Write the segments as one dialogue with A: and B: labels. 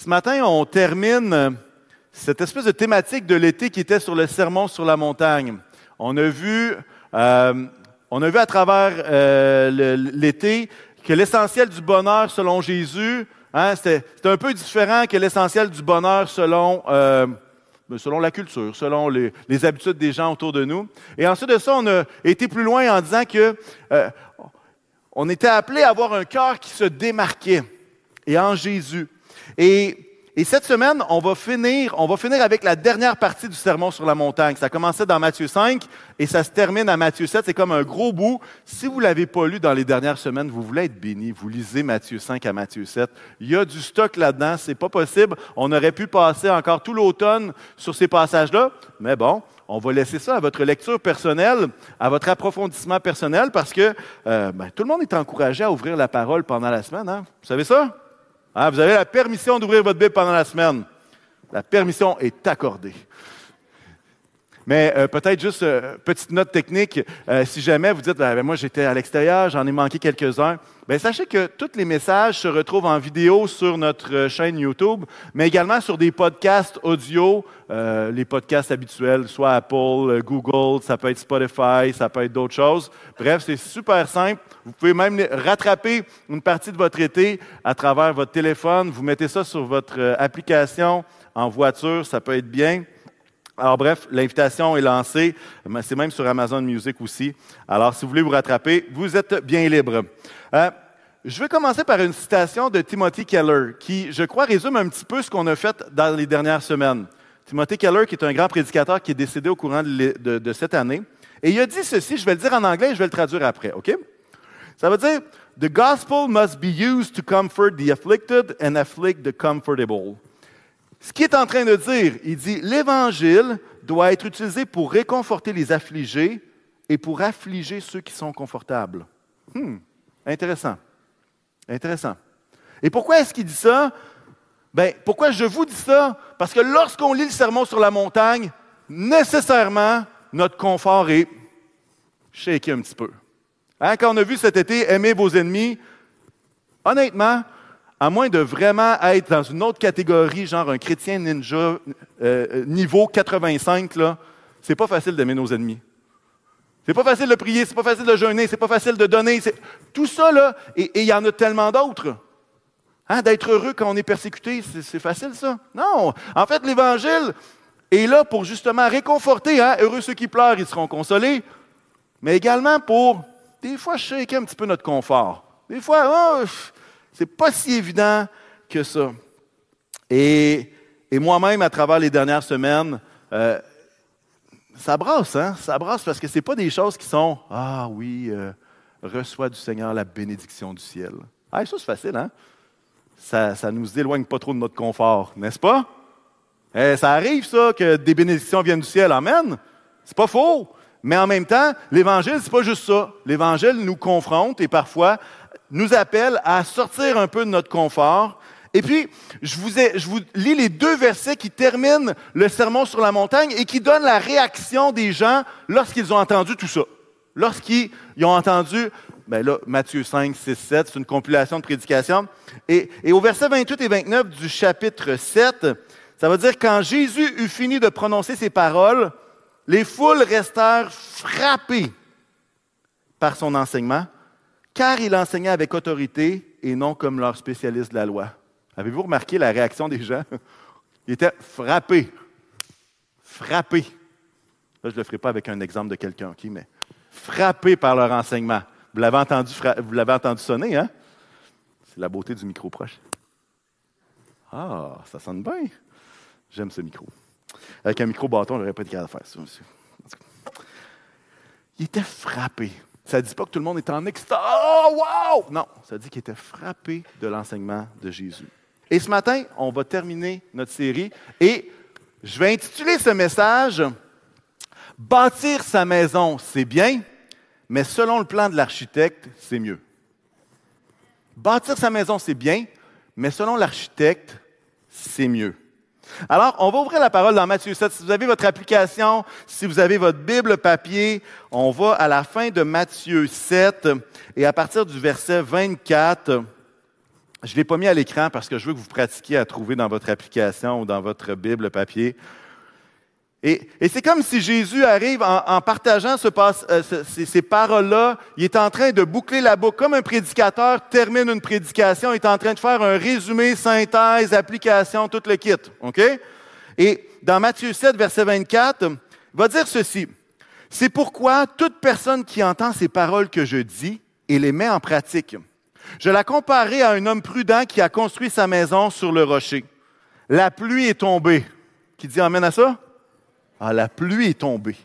A: Ce matin, on termine cette espèce de thématique de l'été qui était sur le sermon sur la montagne. On a vu, euh, on a vu à travers euh, l'été que l'essentiel du bonheur selon Jésus, hein, un peu différent que l'essentiel du bonheur selon, euh, selon la culture, selon les, habitudes des gens autour de nous. Et ensuite de ça, on a été plus loin en disant que euh, on était appelé à avoir un cœur qui se démarquait et en Jésus. Et, cette semaine, on va, finir, on va finir avec la dernière partie du sermon sur la montagne. Ça commençait dans Matthieu 5 et ça se termine à Matthieu 7. C'est comme un gros bout. Si vous ne l'avez pas lu dans les dernières semaines, vous voulez être béni, vous lisez Matthieu 5 à Matthieu 7. Il y a du stock là-dedans. C'est pas possible. On aurait pu passer encore tout l'automne sur ces passages-là. Mais bon, on va laisser ça à votre lecture personnelle, à votre approfondissement personnel, parce que euh, ben, tout le monde est encouragé à ouvrir la parole pendant la semaine. Hein? Vous savez ça? Hein, vous avez la permission d'ouvrir votre Bible pendant la semaine. La permission est accordée. Mais euh, peut-être juste euh, petite note technique, euh, si jamais vous dites, ben, ben, moi j'étais à l'extérieur, j'en ai manqué quelques-uns, ben, sachez que tous les messages se retrouvent en vidéo sur notre chaîne YouTube, mais également sur des podcasts audio, les podcasts habituels, soit Apple, Google, ça peut être Spotify, ça peut être d'autres choses. Bref, c'est super simple. Vous pouvez même rattraper une partie de votre été à travers votre téléphone. Vous mettez ça sur votre application en voiture, ça peut être bien. Alors bref, l'invitation est lancée. C'est même sur Amazon Music aussi. Alors si vous voulez vous rattraper, vous êtes bien libre. Euh, je vais commencer par une citation de Timothy Keller qui, je crois, résume un petit peu ce qu'on a fait dans les dernières semaines. Timothy Keller, qui est un grand prédicateur qui est décédé au courant de, de cette année. Et il a dit ceci, je vais le dire en anglais et je vais le traduire après, OK? Ça veut dire, The gospel must be used to comfort the afflicted and afflict the comfortable. Ce qu'il est en train de dire, il dit, l'Évangile doit être utilisé pour réconforter les affligés et pour affliger ceux qui sont confortables. Hmm, intéressant. Intéressant. Et pourquoi est-ce qu'il dit ça? Ben, pourquoi je vous dis ça? Parce que lorsqu'on lit le sermon sur la montagne, nécessairement, notre confort est shaké un petit peu. Hein, quand on a vu cet été Aimez vos ennemis, honnêtement, à moins de vraiment être dans une autre catégorie, genre un chrétien ninja euh, euh, niveau 85, là, c'est pas facile d'aimer nos ennemis. C'est pas facile de prier, c'est pas facile de jeûner, c'est pas facile de donner. Tout ça, là, et il y en a tellement d'autres. Hein, D'être heureux quand on est persécuté, c'est facile, ça? Non. En fait, l'Évangile est là pour justement réconforter. Hein? Heureux ceux qui pleurent, ils seront consolés. Mais également pour, des fois, shaker un petit peu notre confort. Des fois, oh, c'est pas si évident que ça. Et, moi-même, à travers les dernières semaines, euh, ça brasse, hein? Ça brasse parce que ce n'est pas des choses qui sont Ah oui, euh, reçois du Seigneur la bénédiction du ciel. Ah, ça, c'est facile, hein? Ça ne nous éloigne pas trop de notre confort, n'est-ce pas? Eh, ça arrive, ça, que des bénédictions viennent du ciel. Amen. C'est pas faux. Mais en même temps, l'Évangile, c'est pas juste ça. L'Évangile nous confronte et parfois nous appelle à sortir un peu de notre confort. Et puis, je vous, lis les deux versets qui terminent le sermon sur la montagne et qui donnent la réaction des gens lorsqu'ils ont entendu tout ça. Lorsqu'ils ont entendu, ben là, Matthieu 5, 6, 7, c'est une compilation de prédications. Et, et au verset 28 et 29 du chapitre 7, ça veut dire quand Jésus eut fini de prononcer ces paroles, les foules restèrent frappées par son enseignement car il enseignait avec autorité et non comme leur spécialiste de la loi. Avez-vous remarqué la réaction des gens? Ils étaient frappés. Frappés. Là, je ne le ferai pas avec un exemple de quelqu'un, qui mais frappés par leur enseignement. Vous l'avez entendu, sonner, hein? C'est la beauté du micro proche. Ah, ça sonne bien. J'aime ce micro. Avec un micro bâton, je n'aurais pas été capable de faire ça. Il était frappé. Ça ne dit pas que tout le monde est en extase. Oh, wow! Non, ça dit qu'il était frappé de l'enseignement de Jésus. Et ce matin, on va terminer notre série et je vais intituler ce message Bâtir sa maison, c'est bien, mais selon le plan de l'architecte, c'est mieux. Bâtir sa maison, c'est bien, mais selon l'architecte, c'est mieux. Alors, on va ouvrir la parole dans Matthieu 7. Si vous avez votre application, si vous avez votre Bible papier, on va à la fin de Matthieu 7 et à partir du verset 24, Je ne l'ai pas mis à l'écran parce que je veux que vous pratiquiez à trouver dans votre application ou dans votre Bible papier. Et, c'est comme si Jésus arrive en, partageant euh, ces, paroles-là, il est en train de boucler la boucle, comme un prédicateur termine une prédication, il est en train de faire un résumé, synthèse, application, tout le kit. OK? Et dans Matthieu 7, verset 24, il va dire ceci. C'est pourquoi toute personne qui entend ces paroles que je dis et les met en pratique, je la comparerai à un homme prudent qui a construit sa maison sur le rocher. La pluie est tombée. Qui dit amène à ça? Ah, la pluie est tombée.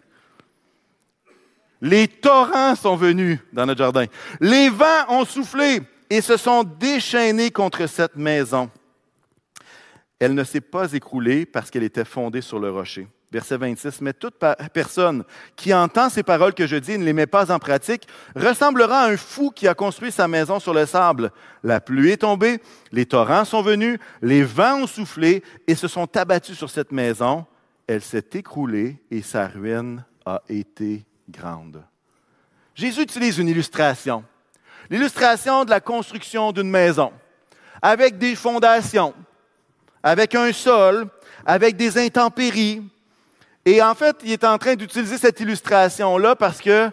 A: Les torrents sont venus dans notre jardin. Les vents ont soufflé et se sont déchaînés contre cette maison. Elle ne s'est pas écroulée parce qu'elle était fondée sur le rocher. Verset 26, mais toute personne qui entend ces paroles que je dis et ne les met pas en pratique ressemblera à un fou qui a construit sa maison sur le sable. La pluie est tombée, les torrents sont venus, les vents ont soufflé et se sont abattus sur cette maison elle s'est écroulée et sa ruine a été grande. Jésus utilise une illustration. L'illustration de la construction d'une maison, avec des fondations, avec un sol, avec des intempéries. Et en fait, il est en train d'utiliser cette illustration-là parce que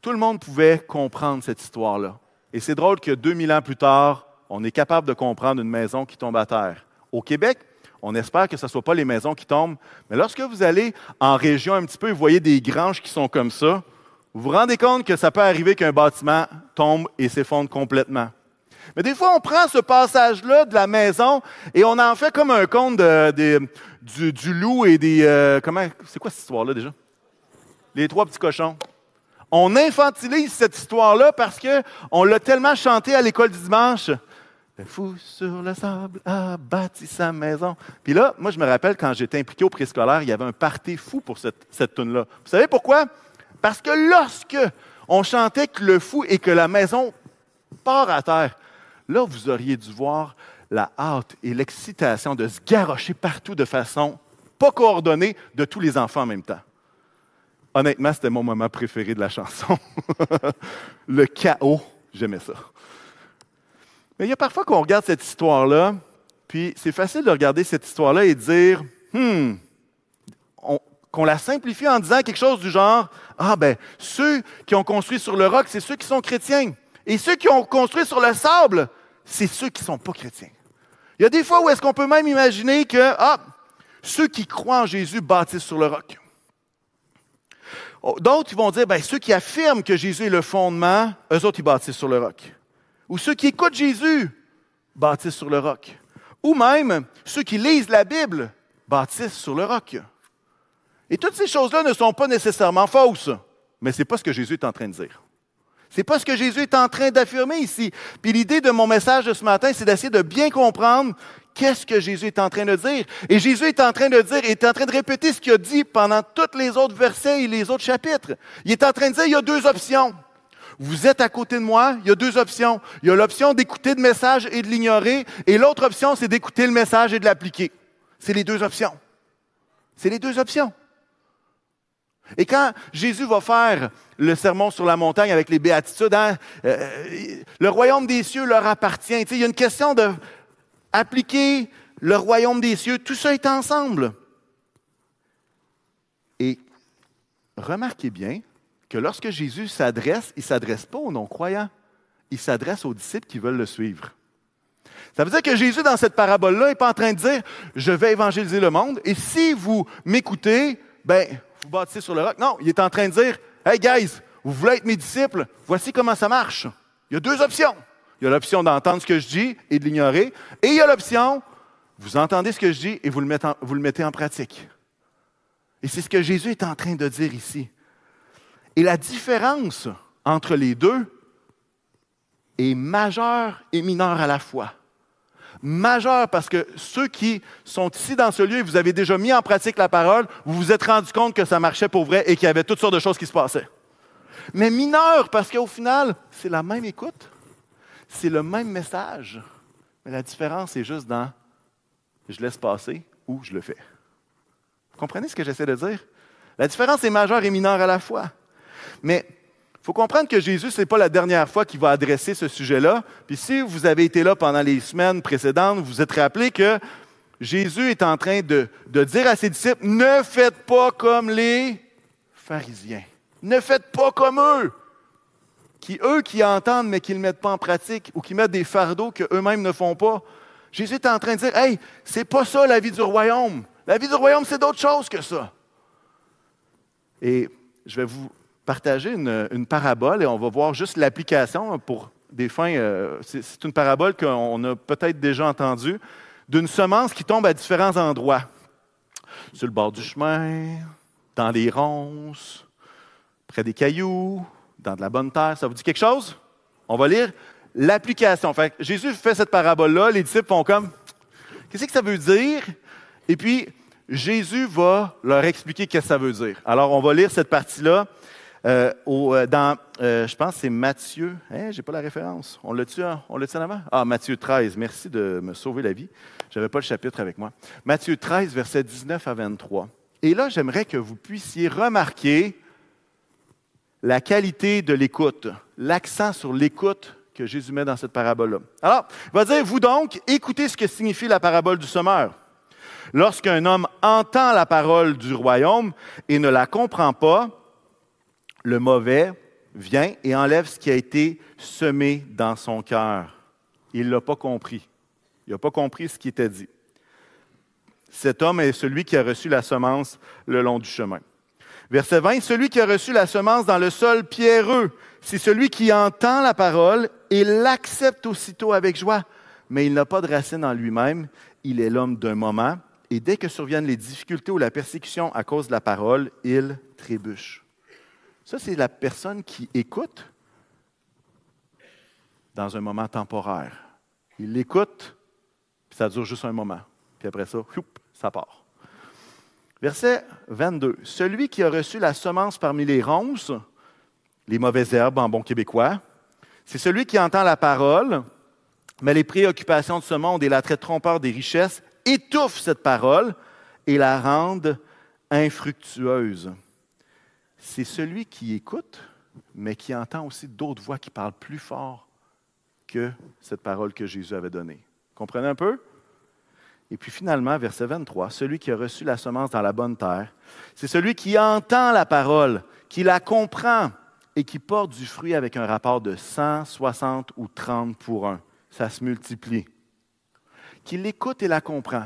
A: tout le monde pouvait comprendre cette histoire-là. Et c'est drôle que 2000 ans plus tard, on est capable de comprendre une maison qui tombe à terre. Au Québec, on espère que ce ne soit pas les maisons qui tombent. Mais lorsque vous allez en région un petit peu et vous voyez des granges qui sont comme ça, vous vous rendez compte que ça peut arriver qu'un bâtiment tombe et s'effondre complètement. Mais des fois, on prend ce passage-là de la maison et on en fait comme un conte du, loup et des... Euh, comment C'est quoi cette histoire-là déjà? Les trois petits cochons. On infantilise cette histoire-là parce qu'on l'a tellement chanté à l'école du dimanche. Le fou sur le sable a bâti sa maison. Puis là, moi, je me rappelle quand j'étais impliqué au préscolaire, il y avait un party fou pour cette, cette tune-là. Vous savez pourquoi? Parce que lorsque on chantait que le fou et que la maison part à terre, là, vous auriez dû voir la hâte et l'excitation de se garrocher partout de façon pas coordonnée de tous les enfants en même temps. Honnêtement, c'était mon moment préféré de la chanson. le chaos, j'aimais ça. Mais il y a parfois qu'on regarde cette histoire-là, puis c'est facile de regarder cette histoire-là et de dire, hmm, qu'on la simplifie en disant quelque chose du genre, ah ben, ceux qui ont construit sur le roc, c'est ceux qui sont chrétiens. Et ceux qui ont construit sur le sable, c'est ceux qui ne sont pas chrétiens. Il y a des fois où est-ce qu'on peut même imaginer que, ah, ceux qui croient en Jésus bâtissent sur le roc. Oh, d'autres, vont dire, ben, ceux qui affirment que Jésus est le fondement, eux autres, ils bâtissent sur le roc. Ou ceux qui écoutent Jésus bâtissent sur le roc. Ou même ceux qui lisent la Bible bâtissent sur le roc. Et toutes ces choses-là ne sont pas nécessairement fausses, mais ce n'est pas ce que Jésus est en train de dire. Ce n'est pas ce que Jésus est en train d'affirmer ici. Puis l'idée de mon message de ce matin, c'est d'essayer de bien comprendre qu'est-ce que Jésus est en train de dire. Et Jésus est en train de dire, est en train de répéter ce qu'il a dit pendant tous les autres versets et les autres chapitres. Il est en train de dire, il y a deux options. Vous êtes à côté de moi, il y a deux options. Il y a l'option d'écouter le message et de l'ignorer, et l'autre option, c'est d'écouter le message et de l'appliquer. C'est les deux options. C'est les deux options. Et quand Jésus va faire le sermon sur la montagne avec les béatitudes, hein, euh, le royaume des cieux leur appartient. il y a une question de appliquer le royaume des cieux. Tout ça est ensemble. Et remarquez bien, que lorsque Jésus s'adresse, il ne s'adresse pas aux non-croyants, il s'adresse aux disciples qui veulent le suivre. Ça veut dire que Jésus, dans cette parabole-là, n'est pas en train de dire Je vais évangéliser le monde, et si vous m'écoutez, ben, vous bâtissez sur le roc. Non, il est en train de dire Hey, guys, vous voulez être mes disciples, voici comment ça marche. Il y a deux options. Il y a l'option d'entendre ce que je dis et de l'ignorer, et il y a l'option vous entendez ce que je dis et vous le mettez en, vous le mettez en pratique. Et c'est ce que Jésus est en train de dire ici. Et la différence entre les deux est majeure et mineure à la fois. Majeure parce que ceux qui sont ici dans ce lieu et vous avez déjà mis en pratique la parole, vous vous êtes rendu compte que ça marchait pour vrai et qu'il y avait toutes sortes de choses qui se passaient. Mais mineure parce qu'au final, c'est la même écoute, c'est le même message, mais la différence est juste dans je laisse passer ou je le fais. Vous comprenez ce que j'essaie de dire? La différence est majeure et mineure à la fois. Mais faut comprendre que Jésus, ce n'est pas la dernière fois qu'il va adresser ce sujet-là. Puis si vous avez été là pendant les semaines précédentes, vous vous êtes rappelé que Jésus est en train de, dire à ses disciples, ne faites pas comme les pharisiens. Ne faites pas comme eux. Qui, eux, qui entendent, mais qui ne le mettent pas en pratique, ou qui mettent des fardeaux qu'eux-mêmes ne font pas. Jésus est en train de dire, hey, c'est pas ça la vie du royaume. La vie du royaume, c'est d'autre chose que ça. Et je vais vous partager une, parabole et on va voir juste l'application pour des fins. Euh, c'est une parabole qu'on a peut-être déjà entendue d'une semence qui tombe à différents endroits. Sur le bord du chemin, dans les ronces, près des cailloux, dans de la bonne terre. Ça vous dit quelque chose? On va lire l'application. Jésus fait cette parabole-là, les disciples font comme Qu'est-ce que ça veut dire? Et puis, Jésus va leur expliquer ce que ça veut dire. Alors, on va lire cette partie-là. Euh, euh, dans, euh, je pense c'est Matthieu. Hein, Je n'ai pas la référence. On l'a-tu on en avant? Ah, Matthieu 13. Merci de me sauver la vie. Je n'avais pas le chapitre avec moi. Matthieu 13, versets 19 à 23. Et là, j'aimerais que vous puissiez remarquer la qualité de l'écoute, l'accent sur l'écoute que Jésus met dans cette parabole-là. Alors, il va dire, vous donc, écoutez ce que signifie la parabole du sommeur. Lorsqu'un homme entend la parole du royaume et ne la comprend pas, le mauvais vient et enlève ce qui a été semé dans son cœur. Il ne l'a pas compris. Il n'a pas compris ce qui était dit. Cet homme est celui qui a reçu la semence le long du chemin. Verset 20, celui qui a reçu la semence dans le sol pierreux, c'est celui qui entend la parole et l'accepte aussitôt avec joie, mais il n'a pas de racine en lui-même, il est l'homme d'un moment, et dès que surviennent les difficultés ou la persécution à cause de la parole, il trébuche. Ça, c'est la personne qui écoute dans un moment temporaire. Il l'écoute, puis ça dure juste un moment. Puis après ça, ça part. Verset 22. Celui qui a reçu la semence parmi les ronces, les mauvaises herbes en bon québécois, c'est celui qui entend la parole, mais les préoccupations de ce monde et l'attrait trompeur des richesses étouffent cette parole et la rendent infructueuse c'est celui qui écoute, mais qui entend aussi d'autres voix qui parlent plus fort que cette parole que Jésus avait donnée. Comprenez un peu? Et puis finalement, verset 23, celui qui a reçu la semence dans la bonne terre, c'est celui qui entend la parole, qui la comprend et qui porte du fruit avec un rapport de 160 ou 30 pour un. Ça se multiplie. Qui l'écoute et la comprend.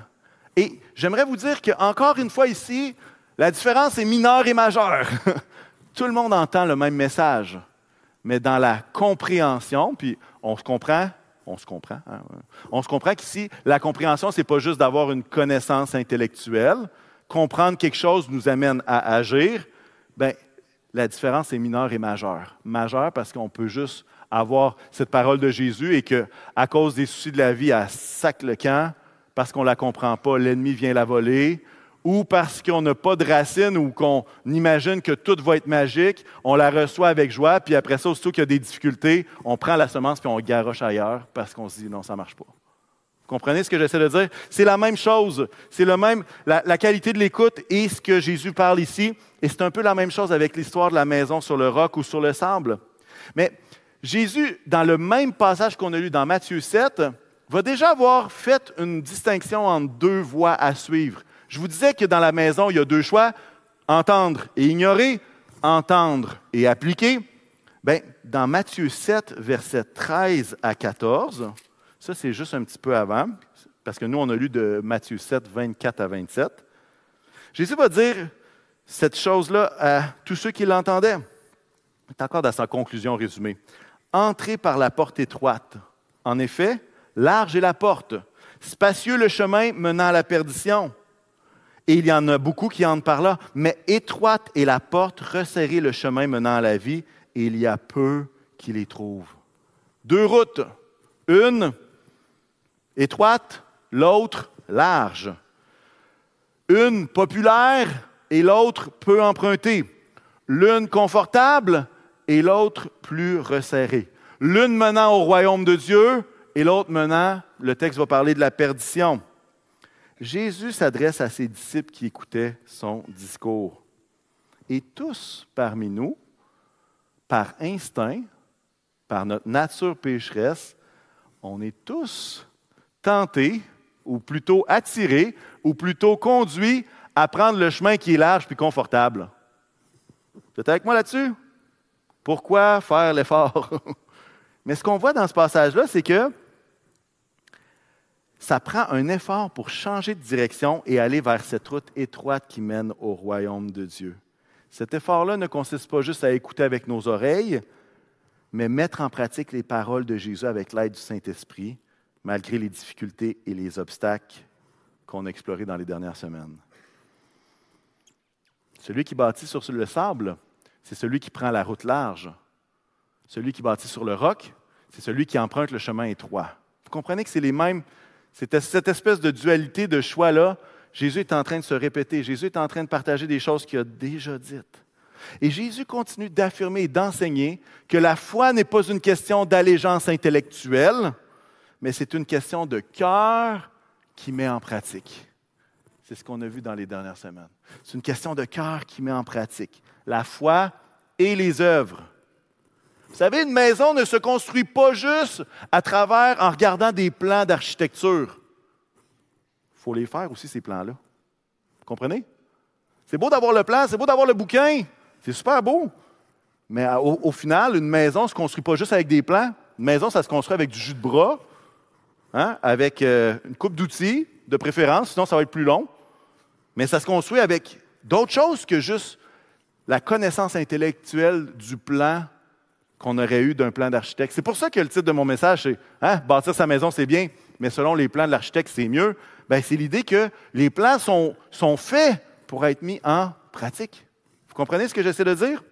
A: Et j'aimerais vous dire qu'encore une fois ici, la différence est mineure et majeure. Tout le monde entend le même message, mais dans la compréhension, puis on se comprend, on se comprend, hein, on se comprend qu'ici, la compréhension, ce n'est pas juste d'avoir une connaissance intellectuelle. Comprendre quelque chose nous amène à agir. Bien, la différence est mineure et majeure. Majeure parce qu'on peut juste avoir cette parole de Jésus et que, à cause des soucis de la vie, à sac le camp, parce qu'on ne la comprend pas, l'ennemi vient la voler, ou parce qu'on n'a pas de racines ou qu'on imagine que tout va être magique, on la reçoit avec joie, puis après ça, aussitôt qu'il y a des difficultés, on prend la semence puis on garoche ailleurs parce qu'on se dit non, ça ne marche pas. Vous comprenez ce que j'essaie de dire? C'est la même chose. C'est le même, la, qualité de l'écoute et ce que Jésus parle ici. Et c'est un peu la même chose avec l'histoire de la maison sur le roc ou sur le sable. Mais Jésus, dans le même passage qu'on a lu dans Matthieu 7, va déjà avoir fait une distinction entre deux voies à suivre. Je vous disais que dans la maison, il y a deux choix, entendre et ignorer, entendre et appliquer. Bien, dans Matthieu 7, versets 13 à 14, ça c'est juste un petit peu avant, parce que nous on a lu de Matthieu 7, 24 à 27, Jésus va dire cette chose-là à tous ceux qui l'entendaient. C'est encore dans sa conclusion résumée. Entrez par la porte étroite. En effet, large est la porte, spacieux le chemin menant à la perdition et il y en a beaucoup qui entrent par là, mais étroite est la porte, resserrée le chemin menant à la vie, et il y a peu qui les trouvent. Deux routes, une étroite, l'autre large. Une populaire et l'autre peu empruntée. L'une confortable et l'autre plus resserrée. L'une menant au royaume de Dieu et l'autre menant, le texte va parler de la perdition. Jésus s'adresse à ses disciples qui écoutaient son discours. Et tous parmi nous par instinct, par notre nature pécheresse, on est tous tentés, ou plutôt attirés, ou plutôt conduits à prendre le chemin qui est large puis confortable. Vous êtes avec moi là-dessus? Pourquoi faire l'effort? Mais ce qu'on voit dans ce passage-là, c'est que ça prend un effort pour changer de direction et aller vers cette route étroite qui mène au royaume de Dieu. Cet effort-là ne consiste pas juste à écouter avec nos oreilles, mais mettre en pratique les paroles de Jésus avec l'aide du Saint-Esprit, malgré les difficultés et les obstacles qu'on a explorés dans les dernières semaines. Celui qui bâtit sur le sable, c'est celui qui prend la route large. Celui qui bâtit sur le roc, c'est celui qui emprunte le chemin étroit. Vous comprenez que c'est les mêmes, c'est cette espèce de dualité de choix-là. Jésus est en train de se répéter, Jésus est en train de partager des choses qu'il a déjà dites. Et Jésus continue d'affirmer et d'enseigner que la foi n'est pas une question d'allégeance intellectuelle, mais c'est une question de cœur qui met en pratique. C'est ce qu'on a vu dans les dernières semaines. C'est une question de cœur qui met en pratique la foi et les œuvres. Vous savez, une maison ne se construit pas juste à travers en regardant des plans d'architecture. Il faut les faire aussi, ces plans-là. Vous comprenez? C'est beau d'avoir le plan, c'est beau d'avoir le bouquin, c'est super beau. Mais au, final, une maison ne se construit pas juste avec des plans. Une maison, ça se construit avec du jus de bras, hein, avec euh, une coupe d'outils, de préférence, sinon ça va être plus long. Mais ça se construit avec d'autres choses que juste la connaissance intellectuelle du plan qu'on aurait eu d'un plan d'architecte. C'est pour ça que le titre de mon message, c'est hein, Bâtir sa maison, c'est bien, mais selon les plans de l'architecte, c'est mieux. Ben, c'est l'idée que les plans sont, sont faits pour être mis en pratique. Vous comprenez ce que j'essaie de dire?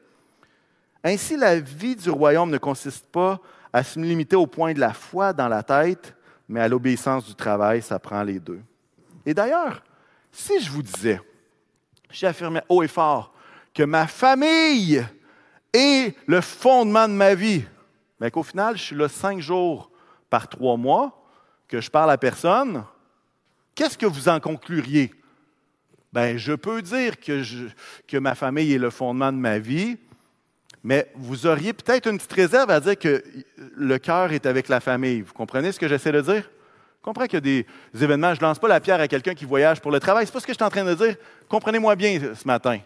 A: Ainsi, la vie du royaume ne consiste pas à se limiter au point de la foi dans la tête, mais à l'obéissance du travail, ça prend les deux. Et d'ailleurs, si je vous disais, j'affirmais haut et fort, que ma famille est le fondement de ma vie, mais qu'au final, je suis là cinq jours par trois mois, que je parle à personne, qu'est-ce que vous en concluriez? Ben, je peux dire que, que ma famille est le fondement de ma vie, mais vous auriez peut-être une petite réserve à dire que le cœur est avec la famille. Vous comprenez ce que j'essaie de dire? Je comprends qu'il y a des événements. Je ne lance pas la pierre à quelqu'un qui voyage pour le travail. Ce n'est pas ce que je suis en train de dire. Comprenez-moi bien ce matin.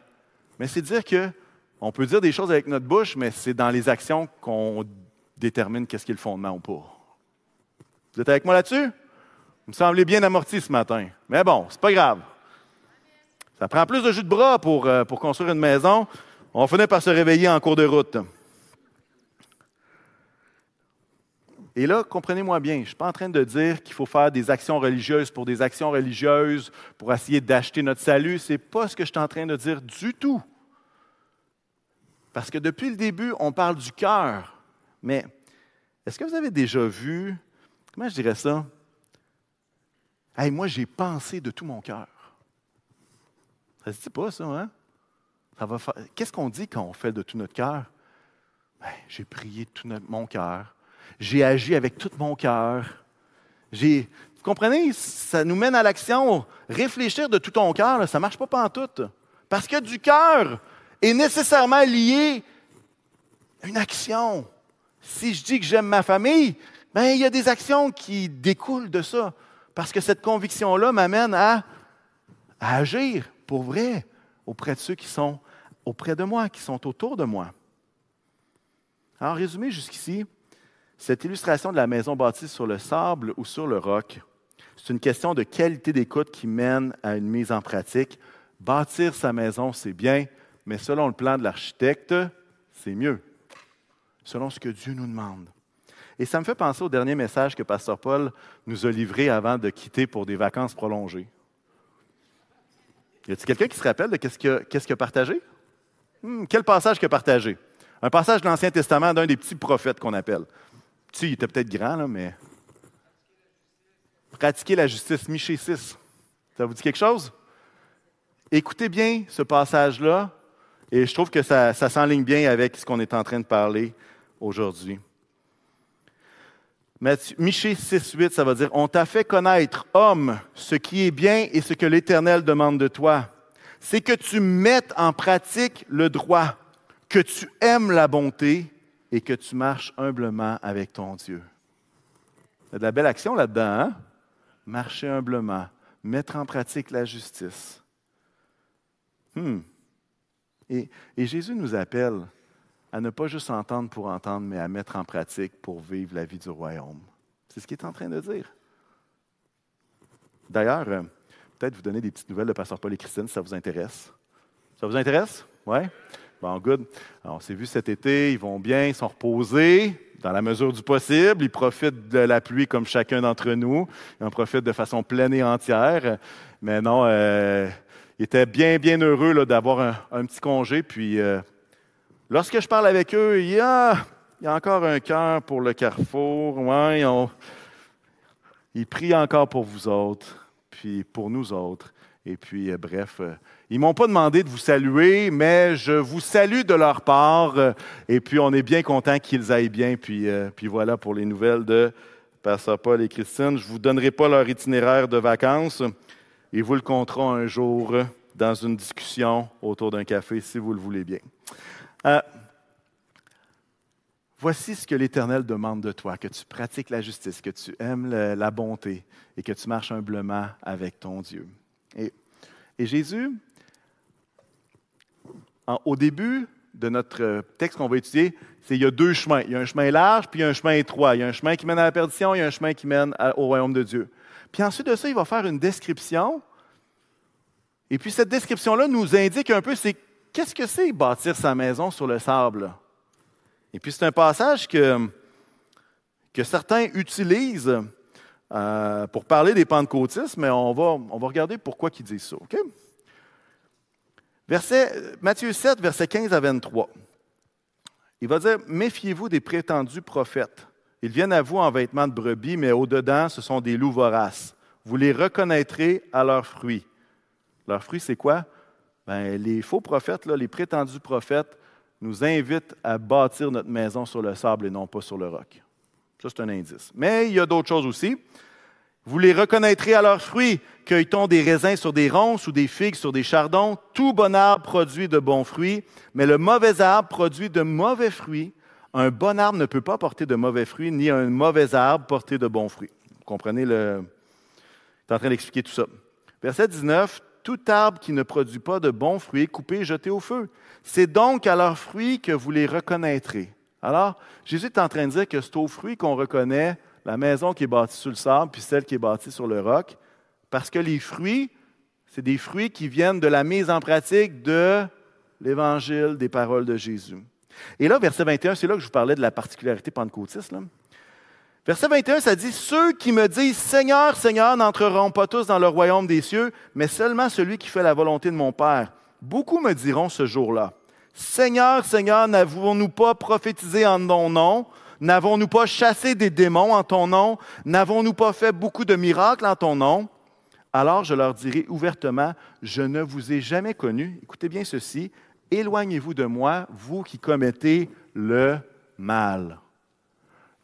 A: Mais c'est dire que on peut dire des choses avec notre bouche, mais c'est dans les actions qu'on détermine qu'est-ce qui est le fondement ou pas. Vous êtes avec moi là-dessus? Vous me semblez bien amorti ce matin. Mais bon, c'est pas grave. Ça prend plus de jus de bras pour, euh, construire une maison. On finit par se réveiller en cours de route. Et là, comprenez-moi bien, je ne suis pas en train de dire qu'il faut faire des actions religieuses pour des actions religieuses, pour essayer d'acheter notre salut. Ce n'est pas ce que je suis en train de dire du tout. Parce que depuis le début, on parle du cœur. Mais est-ce que vous avez déjà vu, comment je dirais ça? Hey, moi, j'ai pensé de tout mon cœur. Ça se dit pas, ça, hein? Qu'est-ce qu'on dit quand on fait de tout notre cœur? Ben, j'ai prié de tout mon cœur. J'ai agi avec tout mon cœur. J'ai. Vous comprenez? Ça nous mène à l'action. Réfléchir de tout ton cœur, ça ne marche pas pantoute. Parce que du cœur, est nécessairement lié à une action. Si je dis que j'aime ma famille, ben, il y a des actions qui découlent de ça. Parce que cette conviction-là m'amène à, à agir pour vrai auprès de ceux qui sont auprès de moi, qui sont autour de moi. En résumé, jusqu'ici, cette illustration de la maison bâtie sur le sable ou sur le roc, c'est une question de qualité d'écoute qui mène à une mise en pratique. Bâtir sa maison, c'est bien, mais selon le plan de l'architecte, c'est mieux, selon ce que Dieu nous demande. Et ça me fait penser au dernier message que Pasteur Paul nous a livré avant de quitter pour des vacances prolongées. Y a-t-il quelqu'un qui se rappelle de qu'est-ce qu'il a, partagé? Hmm, quel passage qu'il a partagé? Un passage de l'Ancien Testament d'un des petits prophètes qu'on appelle. Tu il était peut-être grand, là, mais. Pratiquer la justice, Miché 6. Ça vous dit quelque chose? Écoutez bien ce passage-là et je trouve que ça, s'enligne bien avec ce qu'on est en train de parler aujourd'hui. Michée 6, 8, ça va dire On t'a fait connaître, homme, ce qui est bien et ce que l'Éternel demande de toi. C'est que tu mettes en pratique le droit, que tu aimes la bonté et que tu marches humblement avec ton Dieu. Il y a de la belle action là-dedans, hein? Marcher humblement, mettre en pratique la justice. Hmm. Et, Jésus nous appelle à ne pas juste entendre pour entendre, mais à mettre en pratique pour vivre la vie du royaume. C'est ce qu'il est en train de dire. D'ailleurs, euh, peut-être vous donner des petites nouvelles de Pasteur Paul et Christine si ça vous intéresse. Ça vous intéresse? Oui? Bon, good. Alors, on s'est vu cet été, ils vont bien, ils sont reposés dans la mesure du possible. Ils profitent de la pluie comme chacun d'entre nous. Ils en profitent de façon pleine et entière. Mais non, euh, ils étaient bien, bien heureux d'avoir un, petit congé. Puis, euh, lorsque je parle avec eux, il y a, encore un cœur pour le carrefour. Ouais, ils, ils prient encore pour vous autres, puis pour nous autres. Et puis, euh, bref, euh, ils ne m'ont pas demandé de vous saluer, mais je vous salue de leur part. Et puis, on est bien content qu'ils aillent bien. Puis, puis voilà pour les nouvelles de Pasteur Paul et Christine. Je ne vous donnerai pas leur itinéraire de vacances. Ils vous le compteront un jour dans une discussion autour d'un café, si vous le voulez bien. Voici ce que l'Éternel demande de toi, que tu pratiques la justice, que tu aimes la bonté et que tu marches humblement avec ton Dieu. Et, Jésus, au début de notre texte qu'on va étudier, c'est il y a deux chemins. Il y a un chemin large, puis il y a un chemin étroit. Il y a un chemin qui mène à la perdition, il y a un chemin qui mène au royaume de Dieu. Puis ensuite de ça, il va faire une description. Et puis cette description-là nous indique un peu, c'est qu'est-ce que c'est bâtir sa maison sur le sable? Et puis c'est un passage que, certains utilisent euh, pour parler des pentecôtistes, mais on va, regarder pourquoi ils disent ça. Verset, Matthieu 7, versets 15 à 23. Il va dire Méfiez-vous des prétendus prophètes. Ils viennent à vous en vêtements de brebis, mais au-dedans, ce sont des loups voraces. Vous les reconnaîtrez à leurs fruits. Leurs fruits, c'est quoi? Ben, les faux prophètes, les prétendus prophètes, nous invitent à bâtir notre maison sur le sable et non pas sur le roc. Ça, c'est un indice. Mais il y a d'autres choses aussi. Vous les reconnaîtrez à leurs fruits. Cueille-t-on des raisins sur des ronces ou des figues sur des chardons? Tout bon arbre produit de bons fruits, mais le mauvais arbre produit de mauvais fruits. Un bon arbre ne peut pas porter de mauvais fruits, ni un mauvais arbre porter de bons fruits. Vous comprenez le. Je en train d'expliquer tout ça. Verset 19. Tout arbre qui ne produit pas de bons fruits est coupé et jeté au feu. C'est donc à leurs fruits que vous les reconnaîtrez. Alors, Jésus est en train de dire que c'est aux fruits qu'on reconnaît la maison qui est bâtie sur le sable puis celle qui est bâtie sur le roc, parce que les fruits, c'est des fruits qui viennent de la mise en pratique de l'évangile des paroles de Jésus. Et là, verset 21, c'est là que je vous parlais de la particularité pentecôtiste. Verset 21, ça dit Ceux qui me disent Seigneur, Seigneur n'entreront pas tous dans le royaume des cieux, mais seulement celui qui fait la volonté de mon Père. Beaucoup me diront ce jour-là Seigneur, Seigneur, n'avons-nous pas prophétisé en ton nom? N'avons-nous pas chassé des démons en ton nom? N'avons-nous pas fait beaucoup de miracles en ton nom? Alors je leur dirai ouvertement, je ne vous ai jamais connu. Écoutez bien ceci, éloignez-vous de moi, vous qui commettez le mal.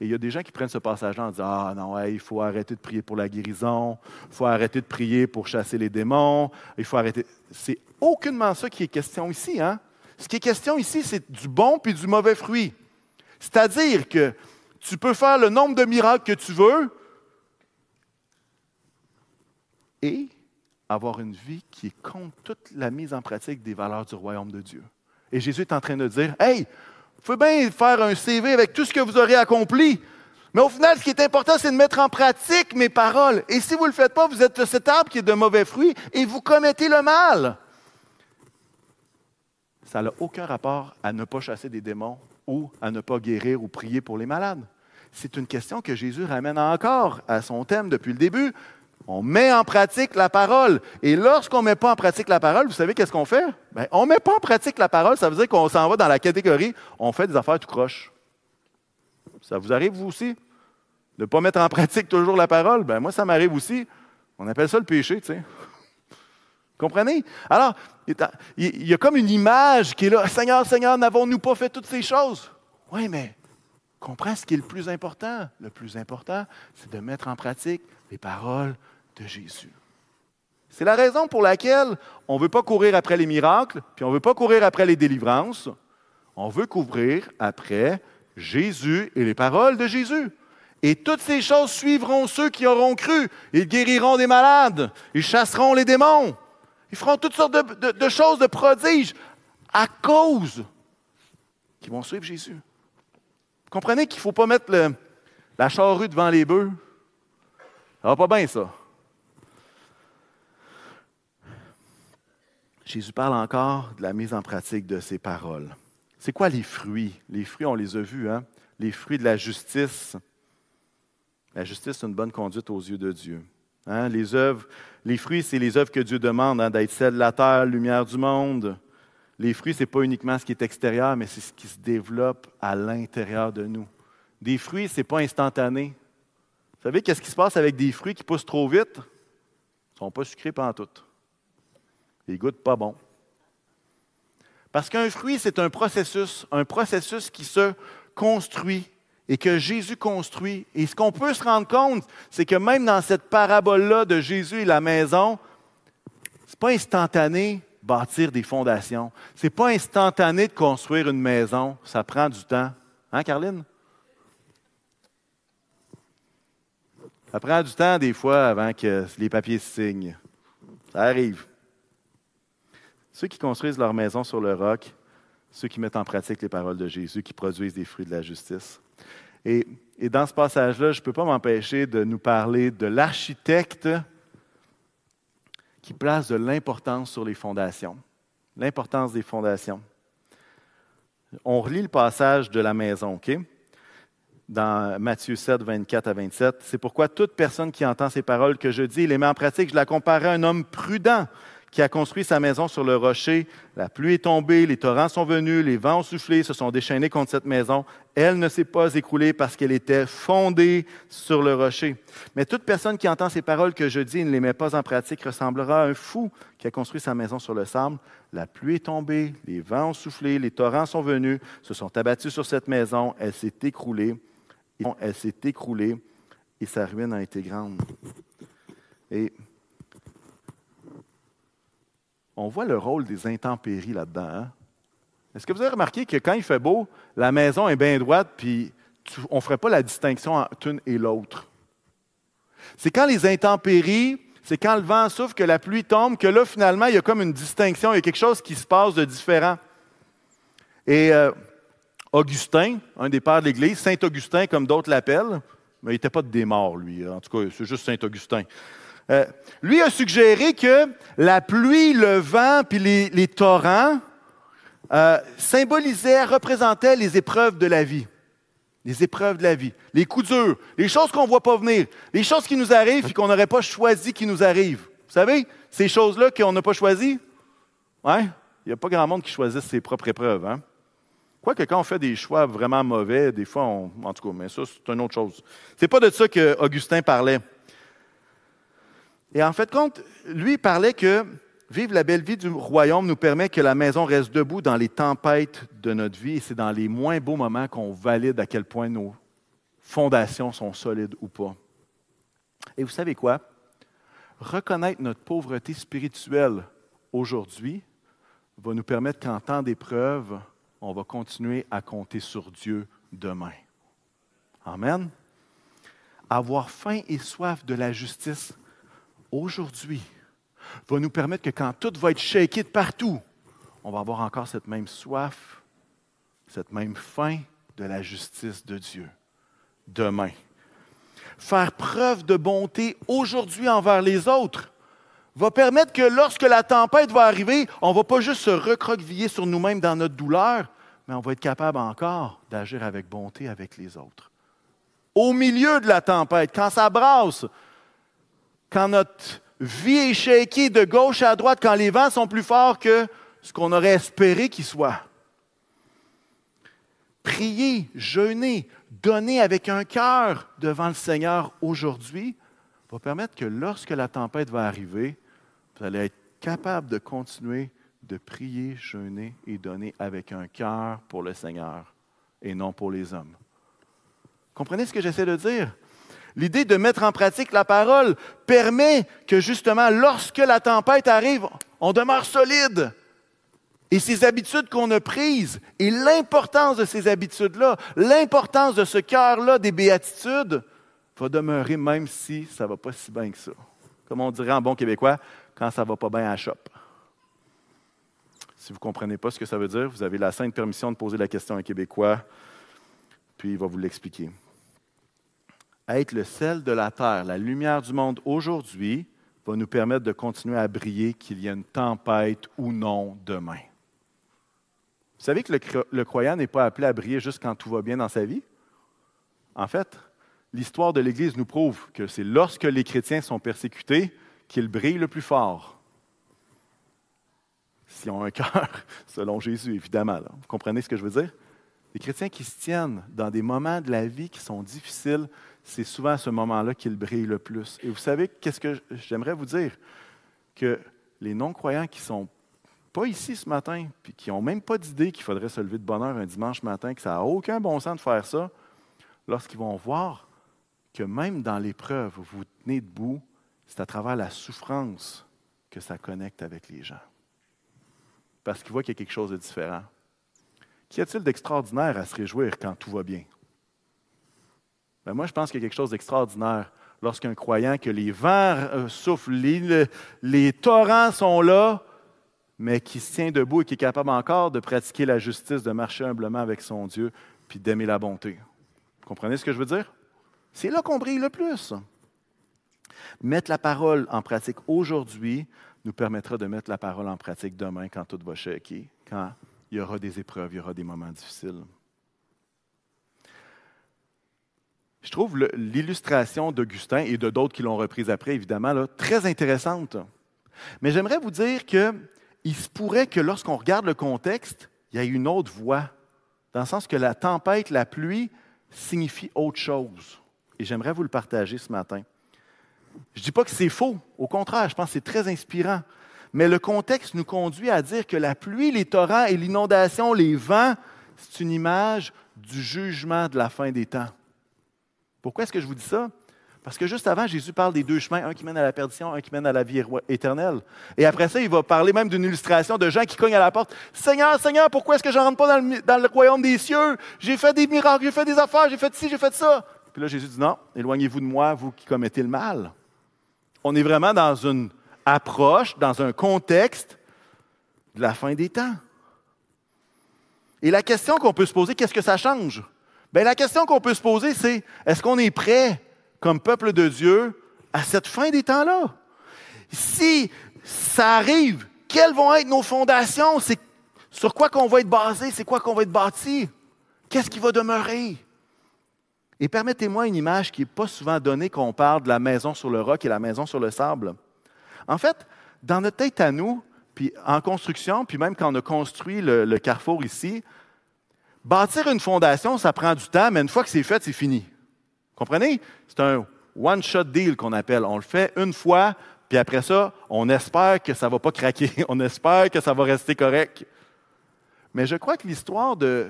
A: Et il y a des gens qui prennent ce passage-là en disant Ah non, il faut arrêter de prier pour la guérison, il faut arrêter de prier pour chasser les démons, il faut arrêter. C'est aucunement ça qui est question ici. Hein? Ce qui est question ici, c'est du bon puis du mauvais fruit. C'est-à-dire que tu peux faire le nombre de miracles que tu veux et avoir une vie qui contre toute la mise en pratique des valeurs du royaume de Dieu. Et Jésus est en train de dire, Hey, vous pouvez bien faire un CV avec tout ce que vous aurez accompli, mais au final, ce qui est important, c'est de mettre en pratique mes paroles. Et si vous ne le faites pas, vous êtes cet arbre qui est de mauvais fruits et vous commettez le mal. Ça n'a aucun rapport à ne pas chasser des démons ou à ne pas guérir ou prier pour les malades. C'est une question que Jésus ramène encore à son thème depuis le début. On met en pratique la parole. Et lorsqu'on ne met pas en pratique la parole, vous savez qu'est-ce qu'on fait? Ben, on ne met pas en pratique la parole, ça veut dire qu'on s'en va dans la catégorie on fait des affaires tout croche. Ça vous arrive, vous aussi? De ne pas mettre en pratique toujours la parole? Ben, moi, ça m'arrive aussi. On appelle ça le péché, tu sais. Comprenez? Alors, il y a comme une image qui est là. Seigneur, Seigneur, n'avons-nous pas fait toutes ces choses? Oui, mais comprends ce qui est le plus important. Le plus important, c'est de mettre en pratique les paroles de Jésus. C'est la raison pour laquelle on ne veut pas courir après les miracles, puis on ne veut pas courir après les délivrances. On veut couvrir après Jésus et les paroles de Jésus. Et toutes ces choses suivront ceux qui auront cru. Ils guériront des malades, ils chasseront les démons, ils feront toutes sortes de, choses, de prodiges, à cause qu'ils vont suivre Jésus. comprenez qu'il ne faut pas mettre la charrue devant les bœufs? Ça va pas bien, ça. Jésus parle encore de la mise en pratique de ces paroles. C'est quoi les fruits? Les fruits, on les a vus, hein? Les fruits de la justice. La justice, c'est une bonne conduite aux yeux de Dieu. Hein? Les œuvres, les fruits, c'est les œuvres que Dieu demande, hein, d'être celle de la terre, lumière du monde. Les fruits, ce n'est pas uniquement ce qui est extérieur, mais c'est ce qui se développe à l'intérieur de nous. Des fruits, ce n'est pas instantané. Vous savez qu'est-ce qui se passe avec des fruits qui poussent trop vite? Ils ne sont pas sucrés pendant tout. Ils goûtent pas bon. Parce qu'un fruit, c'est un processus, un processus qui se construit et que Jésus construit. Et ce qu'on peut se rendre compte, c'est que même dans cette parabole-là de Jésus et la maison, ce n'est pas instantané bâtir des fondations. Ce n'est pas instantané de construire une maison. Ça prend du temps. Hein, Carline? Ça prend du temps des fois avant que les papiers se signent. Ça arrive. Ceux qui construisent leur maison sur le roc, ceux qui mettent en pratique les paroles de Jésus, qui produisent des fruits de la justice. Et, dans ce passage-là, je ne peux pas m'empêcher de nous parler de l'architecte qui place de l'importance sur les fondations. L'importance des fondations. On relit le passage de la maison, OK? Dans Matthieu 7, 24 à 27. C'est pourquoi toute personne qui entend ces paroles que je dis les met en pratique, je la compare à un homme prudent qui a construit sa maison sur le rocher. La pluie est tombée, les torrents sont venus, les vents ont soufflé, se sont déchaînés contre cette maison. Elle ne s'est pas écroulée parce qu'elle était fondée sur le rocher. Mais toute personne qui entend ces paroles que je dis et ne les met pas en pratique ressemblera à un fou qui a construit sa maison sur le sable. La pluie est tombée, les vents ont soufflé, les torrents sont venus, se sont abattus sur cette maison, elle s'est écroulée. Elle s'est écroulée et sa ruine a été grande. Et on voit le rôle des intempéries là-dedans. Hein? Est-ce que vous avez remarqué que quand il fait beau, la maison est bien droite, puis on ne ferait pas la distinction entre une et l'autre? C'est quand les intempéries, c'est quand le vent souffle, que la pluie tombe, que là, finalement, il y a comme une distinction, il y a quelque chose qui se passe de différent. Et euh, Augustin, un des pères de l'Église, Saint-Augustin, comme d'autres l'appellent, mais il n'était pas de démort, lui. En tout cas, c'est juste Saint-Augustin. Euh, lui a suggéré que la pluie, le vent, puis les, torrents euh, symbolisaient, représentaient les épreuves de la vie. Les épreuves de la vie, les coups durs, les choses qu'on ne voit pas venir, les choses qui nous arrivent et qu'on n'aurait pas choisi qui nous arrivent. Vous savez, ces choses-là qu'on n'a pas choisies, ouais, il n'y a pas grand monde qui choisisse ses propres épreuves. Hein? Quoique quand on fait des choix vraiment mauvais, des fois, on, en tout cas, mais ça, c'est une autre chose. C'est pas de ça que Augustin parlait. Et en fait, compte, lui parlait que vivre la belle vie du royaume nous permet que la maison reste debout dans les tempêtes de notre vie. Et c'est dans les moins beaux moments qu'on valide à quel point nos fondations sont solides ou pas. Et vous savez quoi? Reconnaître notre pauvreté spirituelle aujourd'hui va nous permettre qu'en temps d'épreuve, on va continuer à compter sur Dieu demain. Amen. Avoir faim et soif de la justice aujourd'hui va nous permettre que quand tout va être shaké de partout, on va avoir encore cette même soif, cette même faim de la justice de Dieu demain. Faire preuve de bonté aujourd'hui envers les autres va permettre que lorsque la tempête va arriver, on ne va pas juste se recroqueviller sur nous-mêmes dans notre douleur, mais on va être capable encore d'agir avec bonté avec les autres. Au milieu de la tempête, quand ça brasse, quand notre vie est de gauche à droite, quand les vents sont plus forts que ce qu'on aurait espéré qu'ils soient. Prier, jeûner, donner avec un cœur devant le Seigneur aujourd'hui va permettre que lorsque la tempête va arriver, vous allez être capable de continuer de prier, jeûner et donner avec un cœur pour le Seigneur et non pour les hommes. Comprenez ce que j'essaie de dire? L'idée de mettre en pratique la parole permet que justement, lorsque la tempête arrive, on demeure solide. Et ces habitudes qu'on a prises et l'importance de ces habitudes-là, l'importance de ce cœur-là des béatitudes va demeurer même si ça ne va pas si bien que ça. Comme on dirait en bon québécois, quand ça ne va pas bien à la shop. Si vous ne comprenez pas ce que ça veut dire, vous avez la sainte permission de poser la question à un Québécois, puis il va vous l'expliquer. Être le sel de la terre, la lumière du monde aujourd'hui, va nous permettre de continuer à briller, qu'il y ait une tempête ou non demain. Vous savez que le, croyant n'est pas appelé à briller juste quand tout va bien dans sa vie? En fait, l'histoire de l'Église nous prouve que c'est lorsque les chrétiens sont persécutés qu'ils brillent le plus fort. S'ils ont un cœur, selon Jésus, évidemment. Vous comprenez ce que je veux dire? Les chrétiens qui se tiennent dans des moments de la vie qui sont difficiles, c'est souvent à ce moment-là qu'ils brillent le plus. Et vous savez, qu'est-ce que j'aimerais vous dire? Que les non-croyants qui sont pas ici ce matin, puis qui n'ont même pas d'idée qu'il faudrait se lever de bonne heure un dimanche matin, que ça n'a aucun bon sens de faire ça, lorsqu'ils vont voir que même dans l'épreuve, vous vous tenez debout, c'est à travers la souffrance que ça connecte avec les gens. Parce qu'ils voient qu'il y a quelque chose de différent. Qu'y a-t-il d'extraordinaire à se réjouir quand tout va bien? Ben moi, je pense qu'il y a quelque chose d'extraordinaire lorsqu'un croyant, que les vents euh, soufflent, les torrents sont là, mais qui se tient debout et qui est capable encore de pratiquer la justice, de marcher humblement avec son Dieu, puis d'aimer la bonté. Vous comprenez ce que je veux dire? C'est là qu'on brille le plus. Mettre la parole en pratique aujourd'hui nous permettra de mettre la parole en pratique demain quand tout va shaker, quand il y aura des épreuves, il y aura des moments difficiles. Je trouve l'illustration d'Augustin et de d'autres qui l'ont reprise après, évidemment, très intéressante. Mais j'aimerais vous dire que il se pourrait que lorsqu'on regarde le contexte, il y ait une autre voix, dans le sens que la tempête, la pluie, signifie autre chose. Et j'aimerais vous le partager ce matin. Je ne dis pas que c'est faux, au contraire, je pense que c'est très inspirant. Mais le contexte nous conduit à dire que la pluie, les torrents et l'inondation, les vents, c'est une image du jugement de la fin des temps. Pourquoi est-ce que je vous dis ça? Parce que juste avant, Jésus parle des deux chemins, un qui mène à la perdition, un qui mène à la vie éternelle. Et après ça, il va parler même d'une illustration de gens qui cognent à la porte. Seigneur, Seigneur, pourquoi est-ce que je ne rentre pas dans le, royaume des cieux? J'ai fait des miracles, j'ai fait des affaires, j'ai fait ci, j'ai fait ça. Puis là, Jésus dit non, éloignez-vous de moi, vous qui commettez le mal. On est vraiment dans une approche, dans un contexte de la fin des temps. Et la question qu'on peut se poser, qu'est-ce que ça change? Bien, la question qu'on peut se poser, c'est est-ce qu'on est prêt comme peuple de Dieu à cette fin des temps-là? Si ça arrive, quelles vont être nos fondations? C'est sur quoi qu'on va être basé? C'est quoi qu'on va être bâti? Qu'est-ce qui va demeurer? Et permettez-moi une image qui n'est pas souvent donnée quand on parle de la maison sur le roc et la maison sur le sable. En fait, dans notre tête à nous, puis en construction, puis même quand on a construit le, le carrefour ici, bâtir une fondation, ça prend du temps, mais une fois que c'est fait, c'est fini. Comprenez? C'est un one-shot deal qu'on appelle. On le fait une fois, puis après ça, on espère que ça ne va pas craquer. On espère que ça va rester correct. Mais je crois que l'histoire de,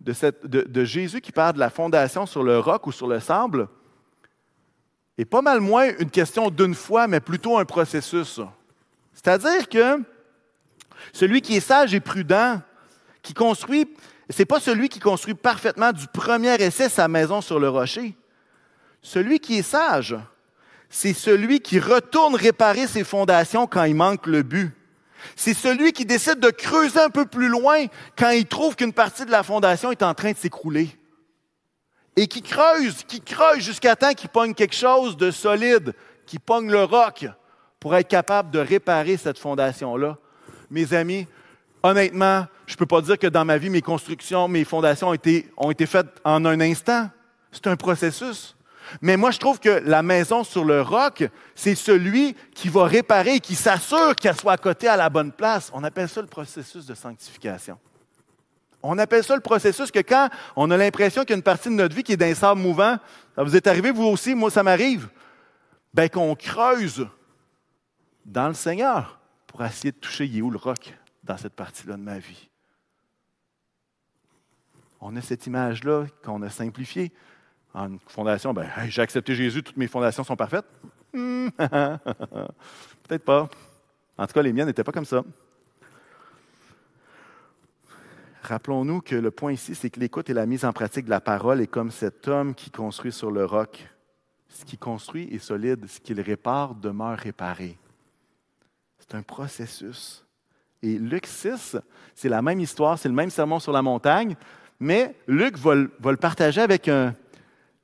A: de, Jésus qui parle de la fondation sur le roc ou sur le sable est pas mal moins une question d'une fois, mais plutôt un processus. C'est-à-dire que celui qui est sage et prudent, qui construit, n'est pas celui qui construit parfaitement du premier essai sa maison sur le rocher. Celui qui est sage, c'est celui qui retourne réparer ses fondations quand il manque le but. C'est celui qui décide de creuser un peu plus loin quand il trouve qu'une partie de la fondation est en train de s'écrouler. Et qui creuse, qui creuse jusqu'à temps qu'il pogne quelque chose de solide, qui pogne le roc pour être capable de réparer cette fondation-là. Mes amis, honnêtement, je ne peux pas dire que dans ma vie, mes constructions, mes fondations ont été, faites en un instant. C'est un processus. Mais moi, je trouve que la maison sur le roc, c'est celui qui va réparer, qui s'assure qu'elle soit à côté à la bonne place. On appelle ça le processus de sanctification. On appelle ça le processus que quand on a l'impression qu'il y a une partie de notre vie qui est d'un sable mouvant, ça vous est arrivé, vous aussi, moi ça m'arrive, bien qu'on creuse dans le Seigneur pour essayer de toucher, il le roc dans cette partie-là de ma vie. On a cette image-là qu'on a simplifiée en fondation, ben, j'ai accepté Jésus, toutes mes fondations sont parfaites. Hmm. Peut-être pas. En tout cas, les miennes n'étaient pas comme ça. rappelons-nous que le point ici, c'est que l'écoute et la mise en pratique de la parole est comme cet homme qui construit sur le roc. Ce qui construit est solide, ce qu'il répare demeure réparé. C'est un processus. Et Luc 6, c'est la même histoire, c'est le même sermon sur la montagne, mais Luc va, le partager avec, un,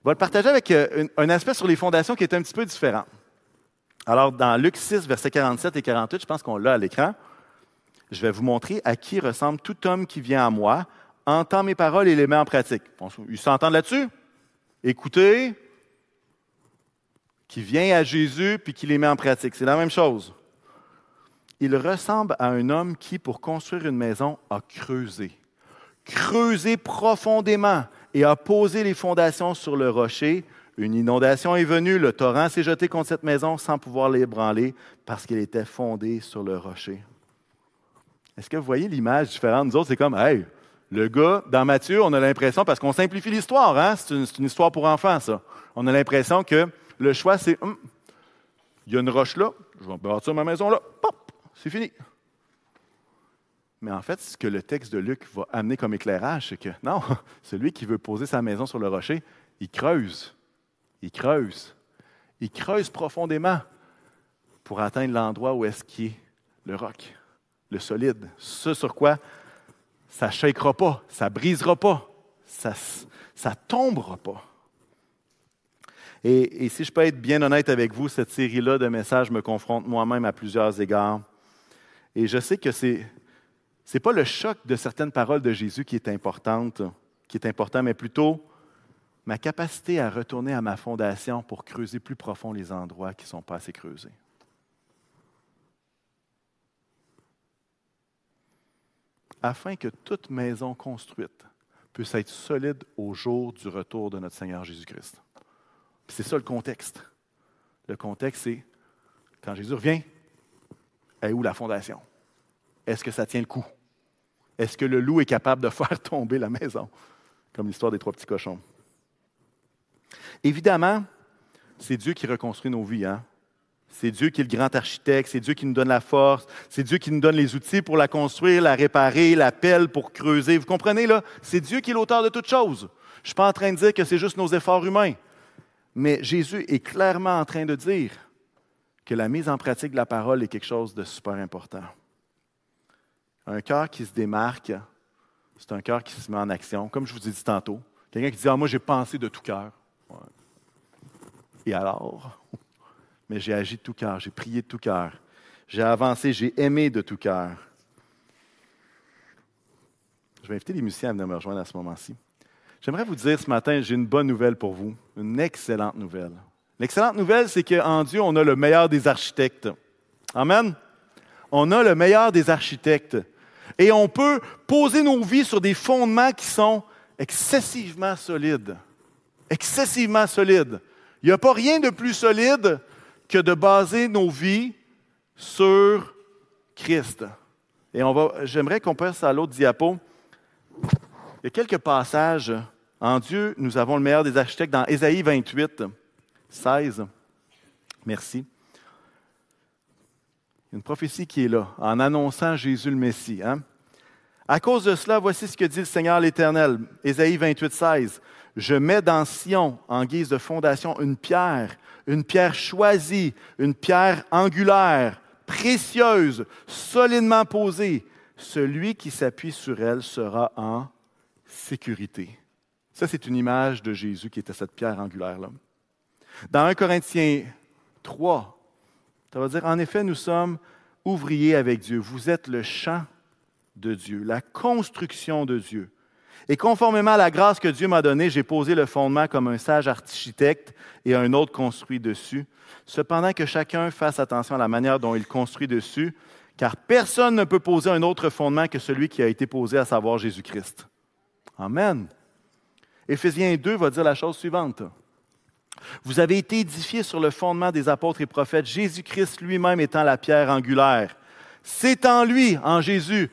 A: va le partager avec euh, un, aspect sur les fondations qui est un petit peu différent. Alors, dans Luc 6, versets 47 et 48, je pense qu'on l'a à l'écran, je vais vous montrer à qui ressemble tout homme qui vient à moi, entend mes paroles et les met en pratique. Ils s'entendent là-dessus? Écoutez, qui vient à Jésus puis qui les met en pratique. C'est la même chose. Il ressemble à un homme qui, pour construire une maison, a creusé. Creusé profondément et a posé les fondations sur le rocher. Une inondation est venue, le torrent s'est jeté contre cette maison sans pouvoir l'ébranler parce qu'elle était fondée sur le rocher. Est-ce que vous voyez l'image différente? Nous autres, c'est comme, hey, le gars, dans Matthieu, on a l'impression, parce qu'on simplifie l'histoire, hein? c'est une, histoire pour enfants, ça. On a l'impression que le choix, c'est, hum, il y a une roche là, je vais bâtir ma maison là, pop, c'est fini. Mais en fait, ce que le texte de Luc va amener comme éclairage, c'est que non, celui qui veut poser sa maison sur le rocher, il creuse, il creuse, il creuse profondément pour atteindre l'endroit où est-ce qui est le roc le solide, ce sur quoi ça ne shakera pas, ça ne brisera pas, ça ne tombera pas. Et, et, si je peux être bien honnête avec vous, cette série-là de messages me confronte moi-même à plusieurs égards. Et je sais que ce n'est pas le choc de certaines paroles de Jésus qui est importante, qui est important, mais plutôt ma capacité à retourner à ma fondation pour creuser plus profond les endroits qui ne sont pas assez creusés. afin que toute maison construite puisse être solide au jour du retour de notre Seigneur Jésus-Christ. C'est ça le contexte. Le contexte, c'est quand Jésus revient, est où la fondation? Est-ce que ça tient le coup? Est-ce que le loup est capable de faire tomber la maison? Comme l'histoire des trois petits cochons. Évidemment, c'est Dieu qui reconstruit nos vies. Hein? C'est Dieu qui est le grand architecte, c'est Dieu qui nous donne la force, c'est Dieu qui nous donne les outils pour la construire, la réparer, la pelle pour creuser. Vous comprenez là? C'est Dieu qui est l'auteur de toutes choses. Je ne suis pas en train de dire que c'est juste nos efforts humains. Mais Jésus est clairement en train de dire que la mise en pratique de la parole est quelque chose de super important. Un cœur qui se démarque, c'est un cœur qui se met en action, comme je vous ai dit tantôt. Quelqu'un qui dit Ah, moi, j'ai pensé de tout cœur. Et alors? Mais j'ai agi de tout cœur, j'ai prié de tout cœur, j'ai avancé, j'ai aimé de tout cœur. Je vais inviter les musiciens à venir me rejoindre à ce moment-ci. J'aimerais vous dire ce matin, j'ai une bonne nouvelle pour vous, une excellente nouvelle. L'excellente nouvelle, c'est qu'en Dieu, on a le meilleur des architectes. Amen. On a le meilleur des architectes. Et on peut poser nos vies sur des fondements qui sont excessivement solides. Excessivement solides. Il n'y a pas rien de plus solide que de baser nos vies sur Christ. Et on va, j'aimerais qu'on passe à l'autre diapo. Il y a quelques passages. En Dieu, nous avons le meilleur des architectes dans Ésaïe 28, 16. Merci. Une prophétie qui est là, en annonçant Jésus le Messie. Hein. À cause de cela, voici ce que dit le Seigneur l'Éternel. Ésaïe 28, 16. Je mets dans Sion, en guise de fondation, une pierre une pierre choisie, une pierre angulaire, précieuse, solidement posée. Celui qui s'appuie sur elle sera en sécurité. Ça, c'est une image de Jésus qui était cette pierre angulaire-là. Dans 1 Corinthiens 3, ça va dire, en effet, nous sommes ouvriers avec Dieu. Vous êtes le champ de Dieu, la construction de Dieu. Et conformément à la grâce que Dieu m'a donnée, j'ai posé le fondement comme un sage architecte et un autre construit dessus. Cependant que chacun fasse attention à la manière dont il construit dessus, car personne ne peut poser un autre fondement que celui qui a été posé, à savoir Jésus-Christ. Amen. Éphésiens 2 va dire la chose suivante. Vous avez été édifiés sur le fondement des apôtres et prophètes, Jésus-Christ lui-même étant la pierre angulaire. C'est en lui, en Jésus,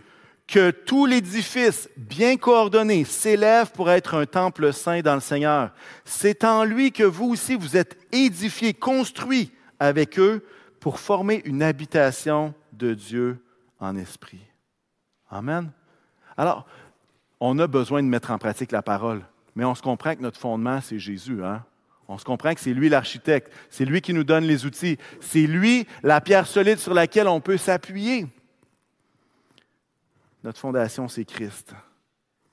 A: que tout l'édifice bien coordonné s'élève pour être un temple saint dans le Seigneur. C'est en lui que vous aussi vous êtes édifiés, construits avec eux pour former une habitation de Dieu en esprit. Amen. Alors, on a besoin de mettre en pratique la parole. Mais on se comprend que notre fondement, c'est Jésus. Hein? On se comprend que c'est lui l'architecte, c'est lui qui nous donne les outils, c'est lui la pierre solide sur laquelle on peut s'appuyer. Notre fondation, c'est Christ.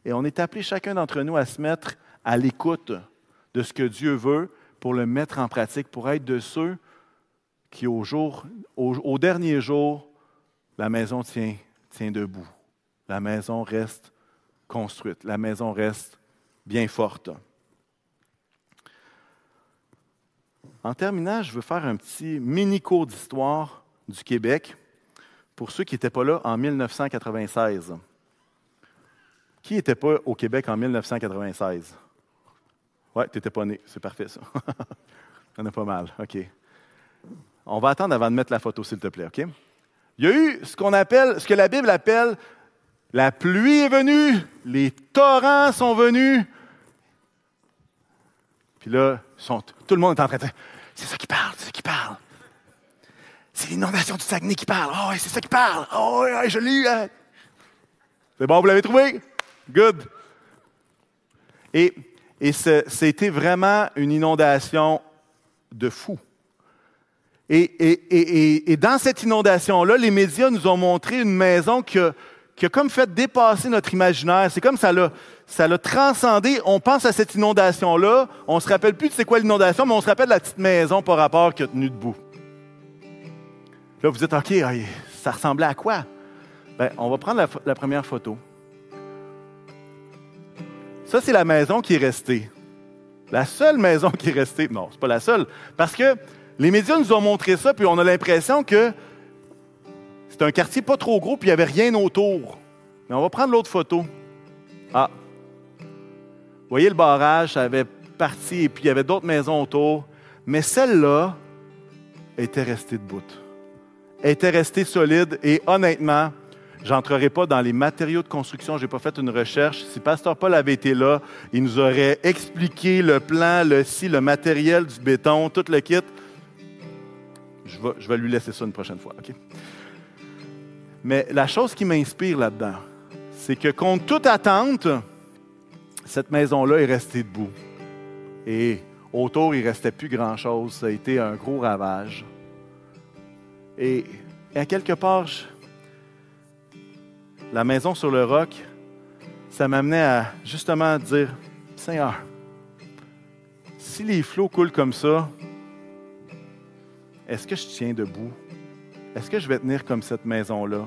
A: Et on est appelé chacun d'entre nous à se mettre à l'écoute de ce que Dieu veut pour le mettre en pratique, pour être de ceux qui, au, dernier jour, la maison tient debout. La maison reste construite. La maison reste bien forte. En terminant, je veux faire un petit mini cours d'histoire du Québec pour ceux qui n'étaient pas là en 1996. Qui n'était pas au Québec en 1996? Oui, tu n'étais pas né. C'est parfait, ça. On a pas mal. OK. On va attendre avant de mettre la photo, s'il te plaît, OK? Il y a eu ce qu'on appelle, ce que la Bible appelle la pluie est venue, les torrents sont venus. Puis là, tout le monde est en train de c'est ça qui parle, c'est ça qui parle. C'est l'inondation du Saguenay qui parle. Oh, c'est ça qui parle. Oh, je l'ai eu. Hein. C'est bon, vous l'avez trouvé? Good. Et, et c'était vraiment une inondation de fou. Et, et, et, dans cette inondation-là, les médias nous ont montré une maison qui a, qui a comme fait dépasser notre imaginaire. C'est comme ça l'a, ça l'a transcendé. On pense à cette inondation-là, on se rappelle plus de c'est quoi l'inondation, mais on se rappelle la petite maison par rapport qui a tenu debout. Là, vous dites, OK, ça ressemblait à quoi? Bien, on va prendre la, première photo. Ça, c'est la maison qui est restée. La seule maison qui est restée. Non, c'est pas la seule. Parce que les médias nous ont montré ça, puis on a l'impression que c'est un quartier pas trop gros, puis il n'y avait rien autour. Mais on va prendre l'autre photo. Ah. Vous voyez le barrage, ça avait parti, et puis il y avait d'autres maisons autour. Mais celle-là était restée debout. Elle était restée solide, et honnêtement, J'entrerai pas dans les matériaux de construction, je n'ai pas fait une recherche. Si Pasteur Paul avait été là, il nous aurait expliqué le plan, le si, le matériel du béton, tout le kit. Je vais, je vais lui laisser ça une prochaine fois. OK? Mais la chose qui m'inspire là-dedans, c'est que contre toute attente, cette maison-là est restée debout. Et autour, il ne restait plus grand-chose. Ça a été un gros ravage. Et, à quelque part, la maison sur le roc, ça m'amenait à justement dire, Seigneur, si les flots coulent comme ça, est-ce que je tiens debout? Est-ce que je vais tenir comme cette maison-là?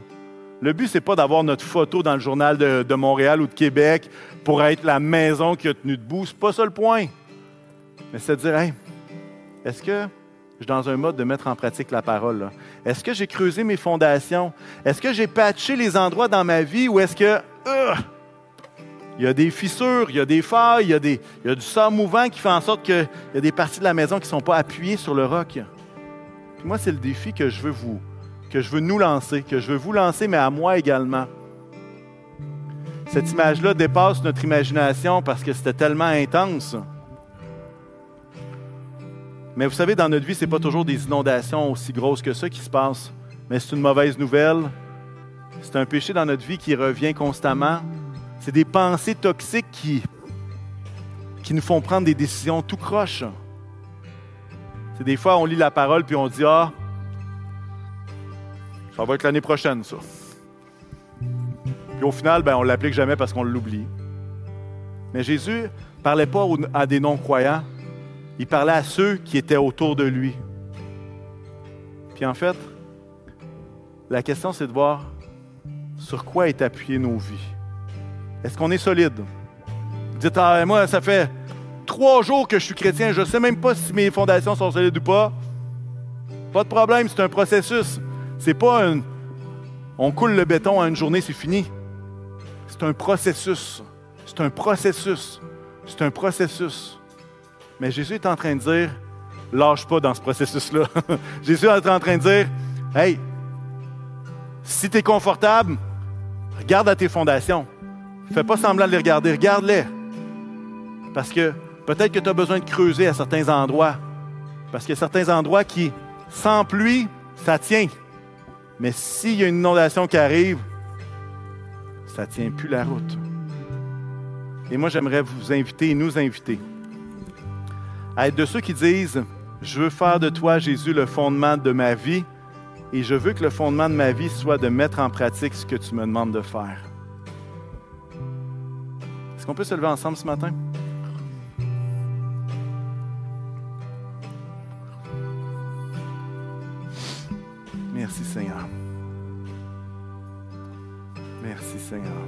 A: Le but, ce n'est pas d'avoir notre photo dans le journal de, Montréal ou de Québec pour être la maison qui a tenu debout. Ce n'est pas ça le point. Mais c'est de dire, est-ce que je suis dans un mode de mettre en pratique la parole? Est-ce que j'ai creusé mes fondations? Est-ce que j'ai patché les endroits dans ma vie où est-ce que... Il y a des fissures, il y a des failles, il y a, du sang mouvant qui fait en sorte qu'il y a des parties de la maison qui ne sont pas appuyées sur le roc? Moi, c'est le défi que je veux vous, que je veux nous lancer, que je veux vous lancer, mais à moi également. Cette image-là dépasse notre imagination parce que c'était tellement intense. Mais vous savez, dans notre vie, ce n'est pas toujours des inondations aussi grosses que ça qui se passent. Mais c'est une mauvaise nouvelle. C'est un péché dans notre vie qui revient constamment. C'est des pensées toxiques qui, qui nous font prendre des décisions tout croches. C'est des fois, on lit la parole puis on dit Ah, ça va être l'année prochaine, ça. Puis au final, ben, on ne l'applique jamais parce qu'on l'oublie. Mais Jésus ne parlait pas à des non-croyants, il parlait à ceux qui étaient autour de lui. Puis en fait, la question, c'est de voir sur quoi est appuyée nos vies. Est-ce qu'on est solide? Dites, ah, moi, ça fait trois jours que je suis chrétien, je ne sais même pas si mes fondations sont solides ou pas. Pas de problème, c'est un processus. C'est pas un. On coule le béton en une journée, c'est fini. C'est un processus. C'est un processus. C'est un processus. Mais Jésus est en train de dire, lâche pas dans ce processus-là. Jésus est en train de dire, hey, si tu es confortable, regarde à tes fondations. Fais pas semblant de les regarder, regarde-les. Parce que peut-être que tu as besoin de creuser à certains endroits. Parce qu'il y a certains endroits qui, sans pluie, ça tient. Mais s'il y a une inondation qui arrive, ça ne tient plus la route. Et moi, j'aimerais vous inviter et nous inviter à être de ceux qui disent, je veux faire de toi, Jésus, le fondement de ma vie et je veux que le fondement de ma vie soit de mettre en pratique ce que tu me demandes de faire. Est-ce qu'on peut se lever ensemble ce matin? Merci Seigneur. Merci Seigneur.